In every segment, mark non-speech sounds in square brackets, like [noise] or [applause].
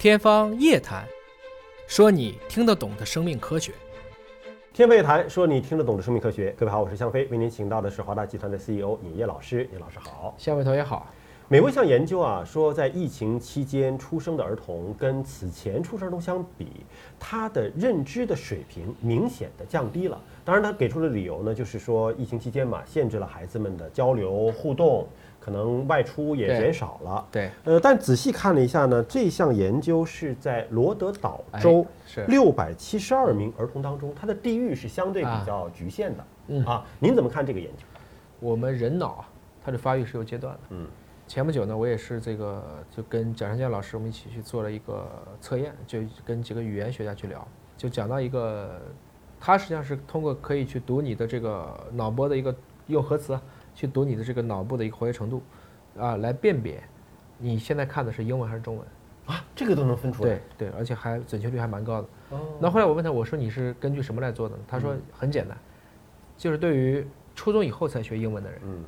天方夜谭，说你听得懂的生命科学。天方夜谭，说你听得懂的生命科学。各位好，我是向飞，为您请到的是华大集团的 CEO 尹烨老师。尹老师好，向伟同学好。美国一项研究啊，说在疫情期间出生的儿童跟此前出生儿童相比，他的认知的水平明显的降低了。当然，他给出的理由呢，就是说疫情期间嘛，限制了孩子们的交流互动。可能外出也减少了，对，呃，但仔细看了一下呢，这项研究是在罗德岛州六百七十二名儿童当中，它的地域是相对比较局限的，嗯。啊，您怎么看这个研究？我们人脑啊，它的发育是有阶段的，嗯，前不久呢，我也是这个就跟蒋尚健老师我们一起去做了一个测验，就跟几个语言学家去聊，就讲到一个，他实际上是通过可以去读你的这个脑波的一个用核磁。去读你的这个脑部的一个活跃程度，啊，来辨别你现在看的是英文还是中文啊？这个都能分出来。对对，而且还准确率还蛮高的。哦。那后来我问他，我说你是根据什么来做的？他说很简单，就是对于初中以后才学英文的人，嗯，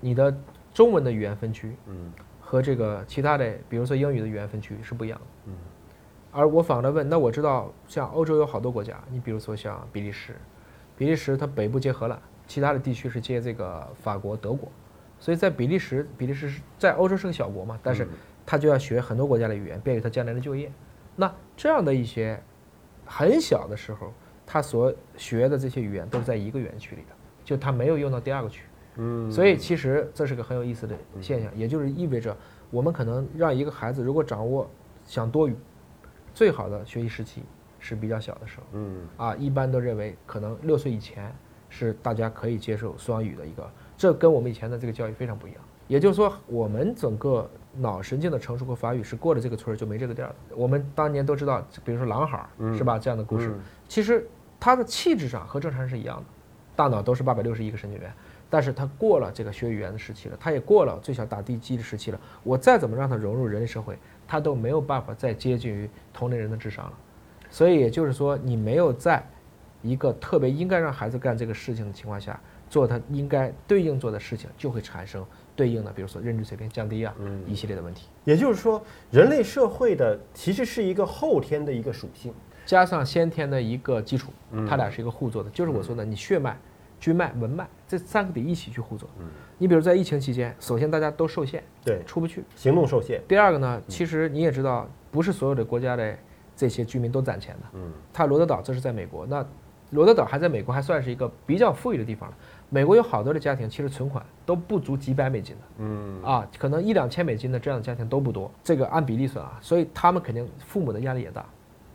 你的中文的语言分区，嗯，和这个其他的，比如说英语的语言分区是不一样的。嗯。而我反过来问，那我知道像欧洲有好多国家，你比如说像比利时，比利时它北部接荷兰。其他的地区是接这个法国、德国，所以在比利时，比利时是在欧洲是个小国嘛，但是他就要学很多国家的语言，便于他将来的就业。那这样的一些很小的时候，他所学的这些语言都是在一个园区里的，就他没有用到第二个区。嗯，所以其实这是个很有意思的现象，也就是意味着我们可能让一个孩子如果掌握想多语，最好的学习时期是比较小的时候。嗯，啊，一般都认为可能六岁以前。是大家可以接受双语的一个，这跟我们以前的这个教育非常不一样。也就是说，我们整个脑神经的成熟和发育是过了这个村儿就没这个店儿的。我们当年都知道，比如说狼孩儿是吧？这样的故事，其实他的气质上和正常人是一样的，大脑都是八百六十一个神经元，但是他过了这个学语言的时期了，他也过了最小打地基的时期了。我再怎么让他融入人类社会，他都没有办法再接近于同龄人的智商了。所以也就是说，你没有在。一个特别应该让孩子干这个事情的情况下，做他应该对应做的事情，就会产生对应的，比如说认知水平降低啊，一系列的问题。也就是说，人类社会的其实是一个后天的一个属性，加上先天的一个基础，它俩是一个互作的。就是我说的，你血脉、军脉、文脉这三个得一起去互作。你比如在疫情期间，首先大家都受限，对，出不去，行动受限。第二个呢，其实你也知道，不是所有的国家的这些居民都攒钱的。嗯，他罗德岛这是在美国，那。罗德岛还在美国，还算是一个比较富裕的地方了。美国有好多的家庭，其实存款都不足几百美金的，嗯啊，可能一两千美金的这样的家庭都不多。这个按比例算啊，所以他们肯定父母的压力也大，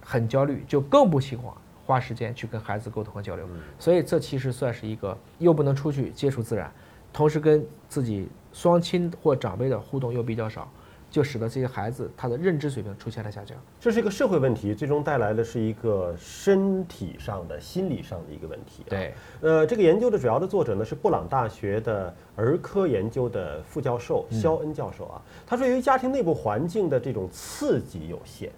很焦虑，就更不喜欢花时间去跟孩子沟通和交流。所以这其实算是一个又不能出去接触自然，同时跟自己双亲或长辈的互动又比较少。就使得这些孩子他的认知水平出现了下降，这是一个社会问题，最终带来的是一个身体上的、心理上的一个问题。对，呃，这个研究的主要的作者呢是布朗大学的儿科研究的副教授肖恩教授啊，他说，由于家庭内部环境的这种刺激有限，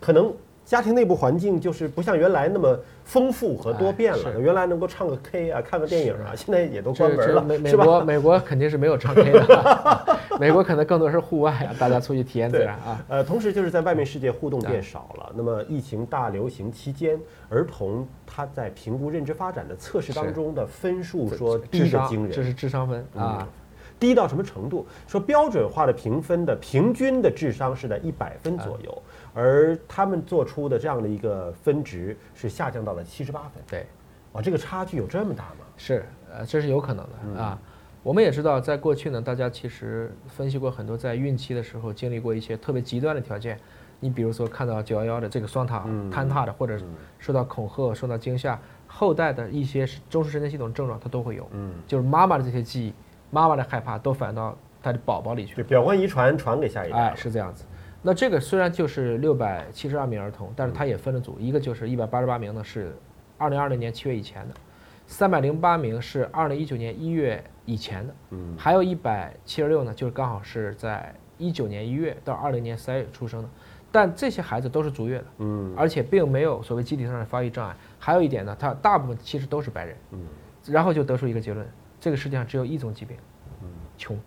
可能。家庭内部环境就是不像原来那么丰富和多变了。原来能够唱个 K 啊，看个电影啊，现在也都关门了，美美国美国肯定是没有唱 K 的，[laughs] [laughs] 美国可能更多是户外啊，大家出去体验自然啊。呃，同时就是在外面世界互动变少了。那么疫情大流行期间，儿童他在评估认知发展的测试当中的分数说低的惊人，这是智商分啊。低到什么程度？说标准化的评分的平均的智商是在一百分左右，而他们做出的这样的一个分值是下降到了七十八分。对，哇，这个差距有这么大吗？是，呃，这是有可能的啊。我们也知道，在过去呢，大家其实分析过很多，在孕期的时候经历过一些特别极端的条件。你比如说看到九幺幺的这个双塔坍塌的，或者受到恐吓、受到惊吓，后代的一些中枢神经系统症状，它都会有。嗯，就是妈妈的这些记忆。妈妈的害怕都反映到他的宝宝里去，对，表观遗传传给下一代，哎，是这样子。那这个虽然就是六百七十二名儿童，但是它也分了组，一个就是一百八十八名呢是二零二零年七月以前的，三百零八名是二零一九年一月以前的，嗯，还有一百七十六呢，就是刚好是在一九年一月到二零年三月出生的，但这些孩子都是足月的，嗯，而且并没有所谓机体上的发育障碍。还有一点呢，他大部分其实都是白人，嗯，然后就得出一个结论。这个世界上只有一种疾病，嗯。穷，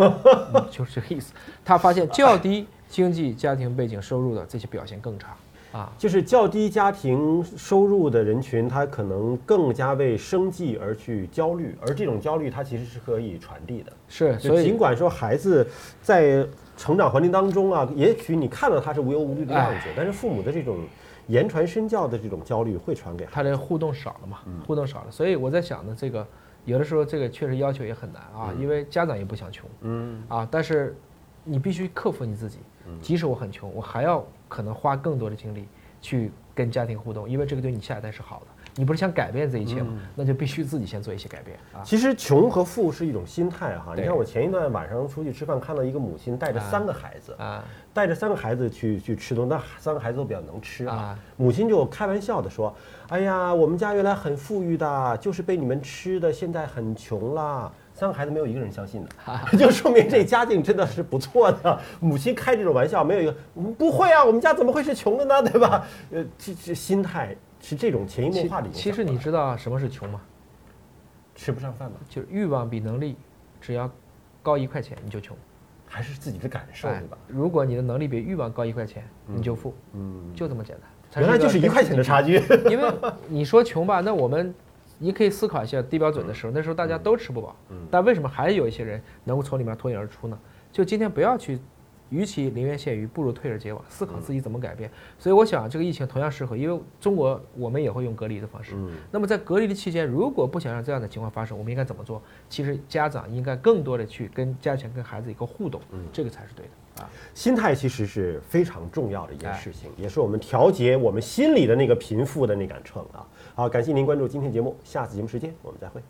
[laughs] 就是这个意思。他发现 [laughs] 较低经济家庭背景收入的这些表现更差啊。就是较低家庭收入的人群，他可能更加为生计而去焦虑，而这种焦虑它其实是可以传递的。是，就所以尽管说孩子在成长环境当中啊，也许你看到他是无忧无虑的样子，但是父母的这种言传身教的这种焦虑会传给孩子。他这互动少了嘛，互动少了，所以我在想呢，这个有的时候这个确实要求也很难啊，因为家长也不想穷，嗯，啊，但是你必须克服你自己，即使我很穷，我还要可能花更多的精力去跟家庭互动，因为这个对你下一代是好的。你不是想改变这一切吗？那就必须自己先做一些改变啊。其实穷和富是一种心态哈。你看我前一段晚上出去吃饭，看到一个母亲带着三个孩子，啊带着三个孩子去去吃东西，那三个孩子都比较能吃啊啊。母亲就开玩笑的说：“哎呀，我们家原来很富裕的，就是被你们吃的，现在很穷了。”三个孩子没有一个人相信的，[laughs] 就说明这家境真的是不错的。[laughs] 母亲开这种玩笑，没有一个嗯不会啊，我们家怎么会是穷的呢？对吧？呃，这这心态是这种潜移默化的影响。其实你知道什么是穷吗？吃不上饭吧？就是欲望比能力只要高一块钱你就穷，还是自己的感受，哎对吧？如果你的能力比欲望高一块钱，你就富，嗯，就这么简单。它原来就是一块钱的差距。[laughs] 因为你说穷吧，那我们你可以思考一下低标准的时候，那时候大家都吃不饱，但为什么还有一些人能够从里面脱颖而出呢？就今天不要去，与其临渊羡鱼，不如退而结网，思考自己怎么改变。所以我想这个疫情同样适合，因为中国我们也会用隔离的方式。那么在隔离的期间，如果不想让这样的情况发生，我们应该怎么做？其实家长应该更多的去跟加强跟孩子一个互动，这个才是对的啊。心态其实是非常重要的一件哎事情，也是我们调节我们心里的那个贫富的那杆秤啊。好，感谢您关注今天节目，下次节目时间我们再会。